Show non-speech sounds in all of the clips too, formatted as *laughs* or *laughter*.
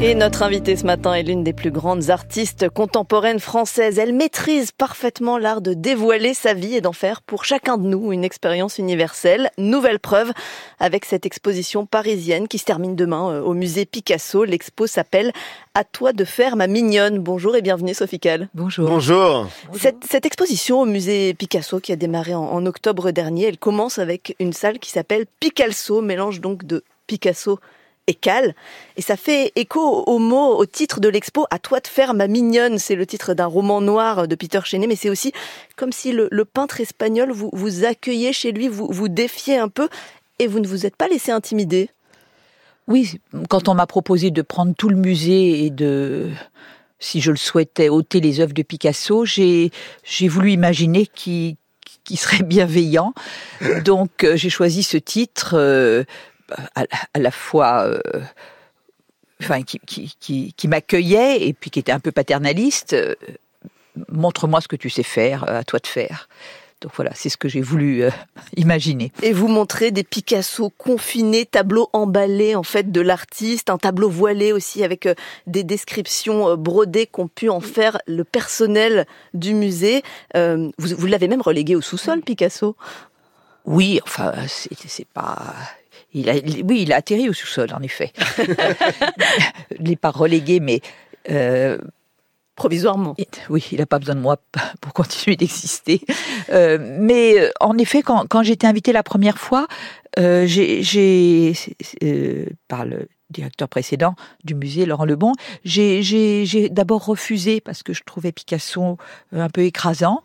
Et notre invitée ce matin est l'une des plus grandes artistes contemporaines françaises. Elle maîtrise parfaitement l'art de dévoiler sa vie et d'en faire pour chacun de nous une expérience universelle. Nouvelle preuve avec cette exposition parisienne qui se termine demain euh, au musée Picasso. L'expo s'appelle À toi de faire ma mignonne. Bonjour et bienvenue Sophie Cal. Bonjour. Bonjour. Cette, cette, exposition au musée Picasso qui a démarré en, en octobre dernier, elle commence avec une salle qui s'appelle Picasso, mélange donc de Picasso et. Et ça fait écho au mot, au titre de l'expo, À toi de faire ma mignonne. C'est le titre d'un roman noir de Peter Chenet, mais c'est aussi comme si le, peintre espagnol vous, vous accueillait chez lui, vous, vous défiez un peu, et vous ne vous êtes pas laissé intimider. Oui, quand on m'a proposé de prendre tout le musée et de, si je le souhaitais, ôter les œuvres de Picasso, j'ai, voulu imaginer qui, qui serait bienveillant. Donc euh, j'ai choisi ce titre euh, à, à, la fois, euh, enfin, qui, qui, qui, qui m'accueillait et puis qui était un peu paternaliste. Euh, Montre-moi ce que tu sais faire, à toi de faire. Donc voilà, c'est ce que j'ai voulu euh, *laughs* imaginer. Et vous montrez des Picasso confinés, tableaux emballés en fait de l'artiste, un tableau voilé aussi avec euh, des descriptions euh, brodées qu'ont pu en faire le personnel du musée. Euh, vous, vous l'avez même relégué au sous-sol, Picasso? Oui, enfin, c'est pas il a, oui, il a atterri au sous-sol, en effet. je ne l'ai pas relégué, mais euh, provisoirement. Oui, il n'a pas besoin de moi *laughs* pour continuer d'exister. Euh, mais en effet, quand, quand j'ai été invitée la première fois, euh, j'ai, euh, par le directeur précédent du musée, Laurent Lebon, j'ai d'abord refusé parce que je trouvais Picasso un peu écrasant.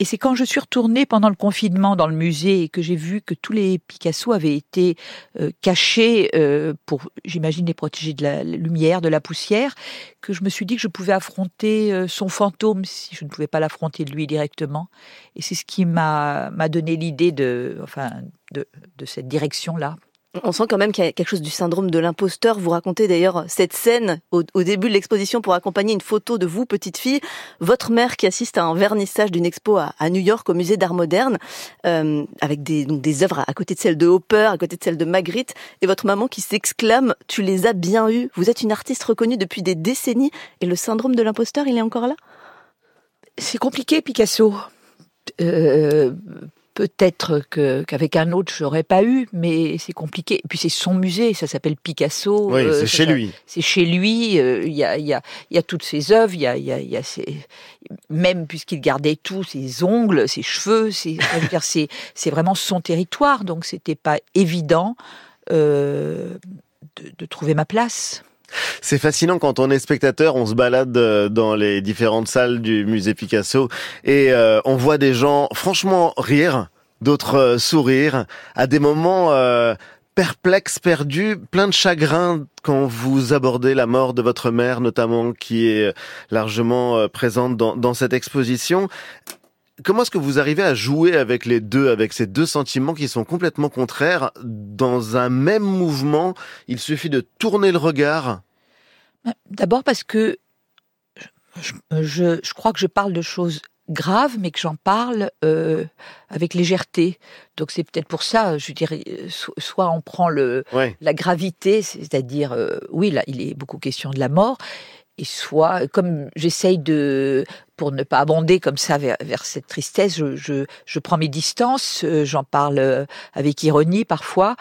Et c'est quand je suis retournée pendant le confinement dans le musée et que j'ai vu que tous les Picasso avaient été euh, cachés euh, pour, j'imagine, les protéger de la lumière, de la poussière, que je me suis dit que je pouvais affronter euh, son fantôme si je ne pouvais pas l'affronter lui directement. Et c'est ce qui m'a donné l'idée de, enfin, de, de cette direction-là. On sent quand même qu'il y a quelque chose du syndrome de l'imposteur. Vous racontez d'ailleurs cette scène au, début de l'exposition pour accompagner une photo de vous, petite fille, votre mère qui assiste à un vernissage d'une expo à, à, New York au musée d'art moderne, euh, avec des, donc œuvres à côté de celles de Hopper, à côté de celles de Magritte, et votre maman qui s'exclame « Tu les as bien eues, vous êtes une artiste reconnue depuis des décennies, et le syndrome de l'imposteur, il est encore là ?» C'est compliqué, Picasso. Euh, Peut-être que, qu'avec un autre, je n'aurais pas eu, mais c'est compliqué. Et puis c'est son musée, ça s'appelle Picasso. Oui, euh, c'est chez ça, lui. C'est chez lui. Il euh, y, a, y, a, y a toutes ses œuvres, il y a, y a, y a ses... même puisqu'il gardait tout, ses ongles, ses cheveux, c'est, c'est, c'est vraiment son territoire. Donc c'était pas évident euh, de, de trouver ma place. C'est fascinant quand on est spectateur, on se balade dans les différentes salles du musée Picasso et euh, on voit des gens franchement rire, d'autres euh, sourire, à des moments euh, perplexes, perdus, plein de chagrin quand vous abordez la mort de votre mère notamment qui est largement présente dans, dans cette exposition. Comment est-ce que vous arrivez à jouer avec les deux, avec ces deux sentiments qui sont complètement contraires? Dans un même mouvement Il suffit de tourner le regard. D'abord parce que je, je, je, crois que je parle de choses graves, mais que j'en parle euh, avec légèreté. Donc c'est peut-être pour ça, je dirais, soit on prend le, ouais. la gravité, c'est-à-dire, euh, oui, là, il est beaucoup question de la mort, et soit, comme j'essaye de, pour ne pas abonder comme ça vers, vers cette tristesse, je, je, je, prends mes distances, euh, j'en parle avec ironie parfois,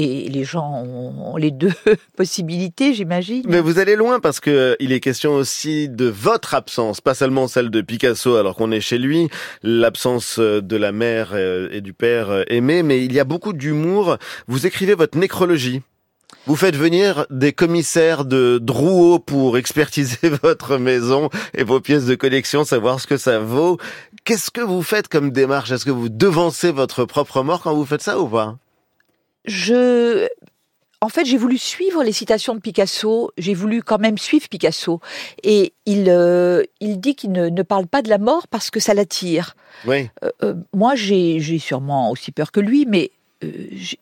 et les gens ont les deux *laughs* possibilités, j'imagine. Mais vous allez loin parce que il est question aussi de votre absence, pas seulement celle de Picasso alors qu'on est chez lui, l'absence de la mère et du père aimé, mais il y a beaucoup d'humour. Vous écrivez votre nécrologie. Vous faites venir des commissaires de Drouot pour expertiser *laughs* votre maison et vos pièces de collection, savoir ce que ça vaut. Qu'est-ce que vous faites comme démarche? Est-ce que vous devancez votre propre mort quand vous faites ça ou pas? Je en fait, j'ai voulu suivre les citations de Picasso. J'ai voulu quand même suivre Picasso. Et il, euh, il dit qu'il ne, ne, parle pas de la mort parce que ça l'attire. Oui. Euh, euh, moi, j'ai sûrement aussi peur que lui, mais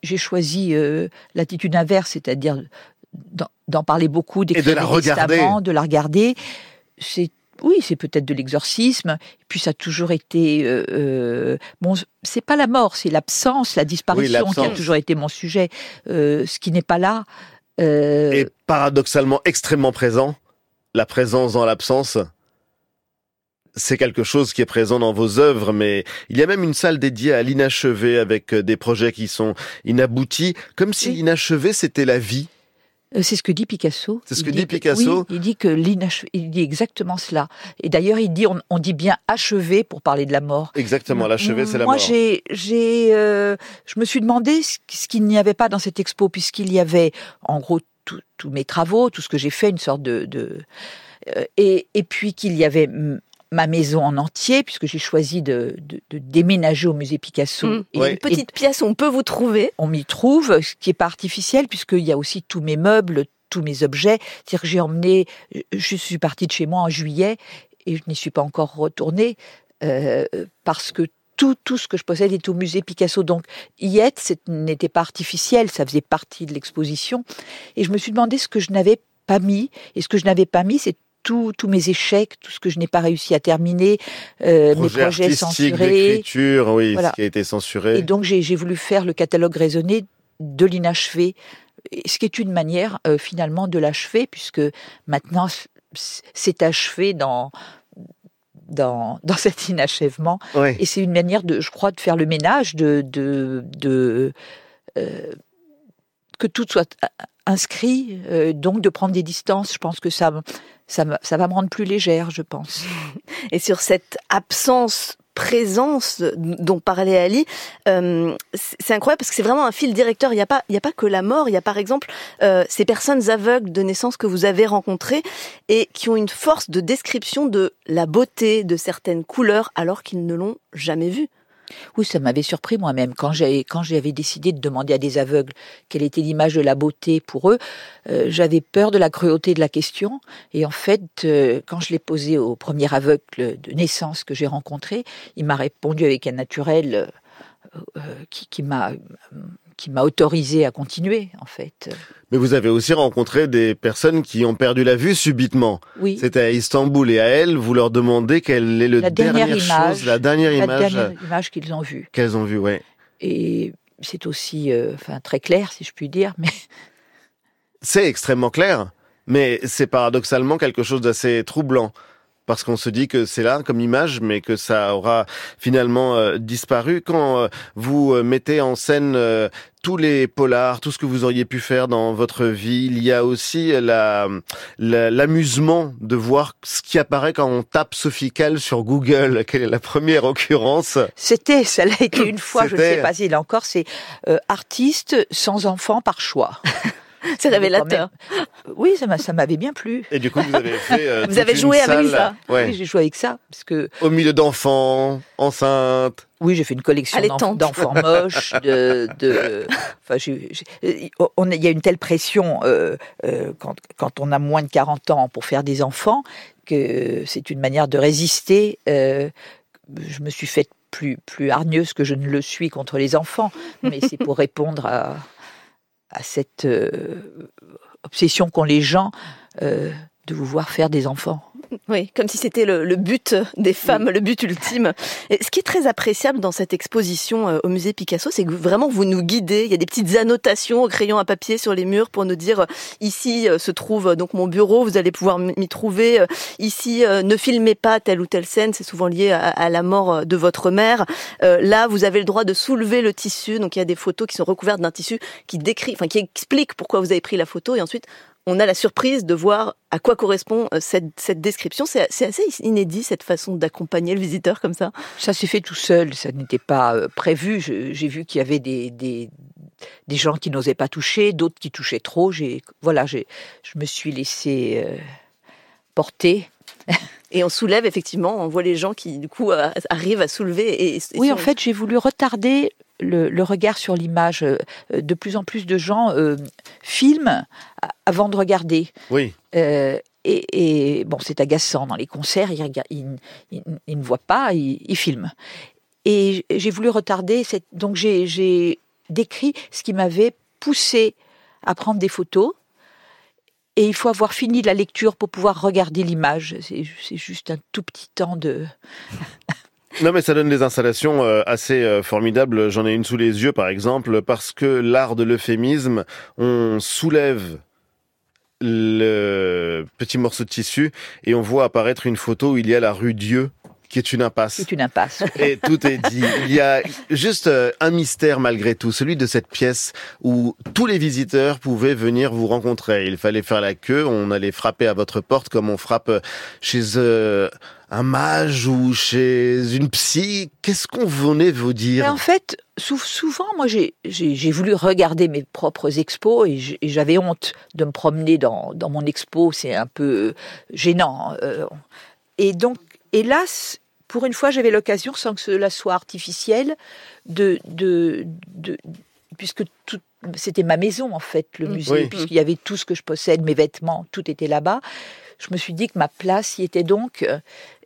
j'ai choisi l'attitude inverse, c'est-à-dire d'en parler beaucoup, d'écrire de la regarder, de la regarder. C'est oui, c'est peut-être de l'exorcisme. Puis ça a toujours été euh, euh, bon. C'est pas la mort, c'est l'absence, la disparition oui, qui a toujours été mon sujet. Euh, ce qui n'est pas là. Et paradoxalement extrêmement présent, la présence dans l'absence. C'est quelque chose qui est présent dans vos œuvres, mais il y a même une salle dédiée à l'inachevé avec des projets qui sont inaboutis, comme si Oui. l'inachevé c'était la vie. Euh, C'est ce que dit Picasso. C'est ce que dit Picasso Oui, il dit que l'inachevé, il dit exactement cela. Et d'ailleurs, il dit, on, on dit bien achevé pour parler de la mort. Exactement, l'achevé c'est la Moi, mort. j'ai, j'ai, euh, je me suis demandé ce, qu'il n'y avait pas dans cette expo, puisqu'il y avait, en gros, tous mes travaux, tout ce que j'ai fait, une sorte de, de euh, et, et puis qu'il y avait ma maison en entier, puisque j'ai choisi de, de, de déménager au musée Picasso. Mm. Et- Ouais. Une petite pièce où on peut vous trouver. on m'y trouve, ce qui est pas artificiel, puisqu'il y a aussi tous mes meubles, tous mes objets. C'est-à-dire que j'ai emmené, je suis partie de chez moi en juillet et je n'y suis pas encore retournée euh, parce que tout, tout ce que je possède est au musée Picasso. Donc y être, ce n'était pas artificiel, ça faisait partie de l'exposition. Et je me suis demandé ce que je n'avais pas mis. Et ce que je n'avais pas mis, c'est tous tous mes échecs, tout ce que je n'ai pas réussi à terminer, euh, mes Projet projets censurés. d'écriture, oui, Voilà. ce qui a été censuré. Et donc j'ai voulu faire le catalogue raisonné de l'inachevé, ce qui est une manière euh, finalement de l'achever, puisque maintenant c'est achevé dans, dans, *laughs* dans cet inachèvement. Et c'est une manière, de, je crois, de faire le ménage, de, de, de euh, que tout soit inscrit, euh, donc de prendre des distances. Je pense que ça, ça, va me rendre plus légère, je pense. *laughs* Et sur cette absence présence dont parlait Ali, euh, c'est c'est incroyable parce que c'est vraiment un fil directeur. Il n'y a pas, il y a pas que la mort. Il y a par exemple euh, ces personnes aveugles de naissance que vous avez rencontrées et qui ont une force de description de la beauté de certaines couleurs alors qu'ils ne l'ont jamais vue. Oui, ça m'avait surpris moi-même quand j'ai quand j'avais décidé de demander à des aveugles quelle était l'image de la beauté pour eux. euh, J'avais peur de la cruauté de la question et en fait, euh, quand je l'ai posé au premier aveugle de naissance que j'ai rencontré, il m'a répondu avec un naturel euh, qui, qui m'a qui m'a autorisé à continuer en fait. Mais vous avez aussi rencontré des personnes qui ont perdu la vue subitement. Oui. C'était à Istanbul et à elles, vous leur demandez quelle est le La dernière dernière image, chose, la dernière La image dernière image qu'ils ont vue. qu'elles ont vue, ouais. Et c'est aussi, euh, enfin, très clair, si je puis dire, mais C'est extrêmement clair, mais c'est paradoxalement quelque chose d'assez troublant. Parce qu'on se dit que c'est là comme image, mais que ça aura finalement euh, disparu. Quand euh, vous euh, mettez en scène euh, tous les polars, tout ce que vous auriez pu faire dans votre vie, il y a aussi la la- l'amusement de voir ce qui apparaît quand on tape Sophie Calle sur Google. *laughs* Quelle est la première occurrence C'était, ça l'a été une fois, je ne sais pas si là encore, c'est artiste sans enfant par choix. C'est révélateur. Oui, ça m'a- ça m'avait bien plu. Et du coup, vous avez fait. euh, *laughs* Vous toute avez une joué avec ça. Ouais. Oui, j'ai joué avec ça, parce que Au milieu d'enfants, enceintes. oui, j'ai fait une collection d'enfants moches, *laughs* de, de, enfin, j'ai- j'ai- on- il y a une telle pression euh, euh, quand, quand on a moins de 40 ans pour faire des enfants que c'est une manière de résister. euh, je me suis faite plus plus hargneuse que je ne le suis contre les enfants, mais c'est pour répondre à à cette euh, obsession qu'ont les gens euh, de vous voir faire des enfants. Oui, comme si c'était le, le but des femmes, le but ultime. Et ce qui est très appréciable dans cette exposition euh, au musée Picasso, c'est que vraiment vous nous guidez. Il y a des petites annotations au crayon à papier sur les murs pour nous dire euh, ici euh, se trouve donc mon bureau, vous allez pouvoir m'y trouver. Ici, ne filmez pas telle ou telle scène, c'est souvent lié à, à la mort de votre mère. Euh, là, vous avez le droit de soulever le tissu. Donc il y a des photos qui sont recouvertes d'un tissu qui décrit, enfin qui explique pourquoi vous avez pris la photo. Et ensuite, on a la surprise de voir à quoi correspond euh, cette, cette description. C'est assez inédit cette façon d'accompagner le visiteur comme ça. Ça s'est fait tout seul, ça n'était pas euh, prévu. J'ai vu qu'il y avait des, des, des gens qui n'osaient pas toucher, d'autres qui touchaient trop. J'ai voilà, j'ai je me suis laissée euh, porter. *laughs* Et on soulève effectivement, on voit les gens qui du coup euh, arrivent à soulever. Et, et Oui, sont- en fait, j'ai voulu retarder le, le regard sur l'image. Euh, De plus en plus de gens euh, filment avant de regarder. Oui. Euh, et, et, bon, c'est agaçant dans les concerts, ils, regardent- ils- ils- ils ne voient pas, ils, filment. Et j'ai voulu retarder, cette, donc j'ai- décrit ce qui m'avait poussé à prendre des photos. Et il faut avoir fini la lecture pour pouvoir regarder l'image. C'est juste un tout petit temps de. Non, mais ça donne des installations euh, assez euh, formidables. J'en ai une sous les yeux, par exemple, parce que l'art de l'euphémisme, on soulève le petit morceau de tissu et on voit apparaître une photo où il y a la rue Dieu qui est une impasse. C'est une impasse. *laughs* Et tout est dit. Il y a juste euh, un mystère malgré tout, celui de cette pièce où tous les visiteurs pouvaient venir vous rencontrer. Il fallait faire la queue, on allait frapper à votre porte comme on frappe chez euh, un mage ou chez une psy. Qu'est-ce qu'on venait vous dire En fait, souvent, moi, j'ai voulu regarder mes propres expos et j'avais honte de me promener dans, dans mon expo. C'est un peu gênant. Euh, et donc, hélas, pour une fois, j'avais l'occasion, sans que cela soit artificiel, de, de, puisque c'était ma maison en fait, le mm. musée, puisqu'il y avait tout ce que je possède, mes vêtements, tout était là-bas. Je me suis dit que ma place y était donc,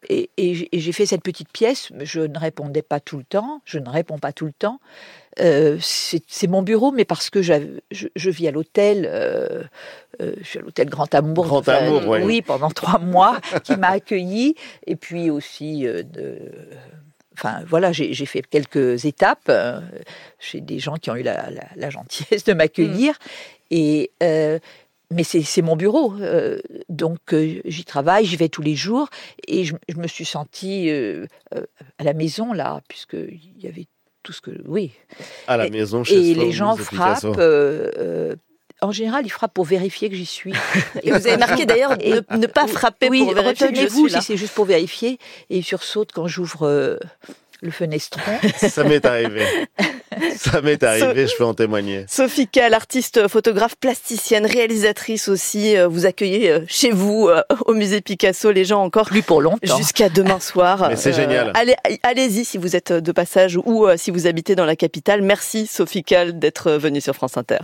et, j'ai fait cette petite pièce. Je ne répondais pas tout le temps, je ne réponds pas tout le temps. Euh, c'est mon bureau, mais parce que je, je vis à l'hôtel, euh, euh, je suis à l'hôtel Grand Amour. Grand Amour, oui. pendant trois mois, qui m'a accueilli, et puis aussi de. Enfin, voilà, j'ai fait quelques étapes chez des gens qui ont eu la, la, gentillesse de m'accueillir. Mm. Et mais c'est mon bureau, donc j'y travaille, j'y vais tous les jours, et je, me suis sentie à la maison là, puisque il y avait tout ce que oui. À la maison, chez Et les gens frappent. Euh, euh, en général, ils frappent pour vérifier que j'y suis. Et vous avez marqué d'ailleurs ne, ne, pas frapper oui, pour vérifier que je vous si c'est juste pour vérifier. Et ils sursautent quand j'ouvre euh, le fenestron. Ça m'est arrivé. *laughs* Ça m'est arrivé, je peux en témoigner. Sophie Kahl, artiste, photographe, plasticienne, réalisatrice aussi. Euh, vous accueillez euh, chez vous, euh, au musée Picasso, les gens encore. Plus pour longtemps. Jusqu'à demain soir. Mais c'est génial. Allez, allez-y si vous êtes de passage ou si vous habitez dans la capitale. Merci Sophie Kahl d'être venue sur France Inter.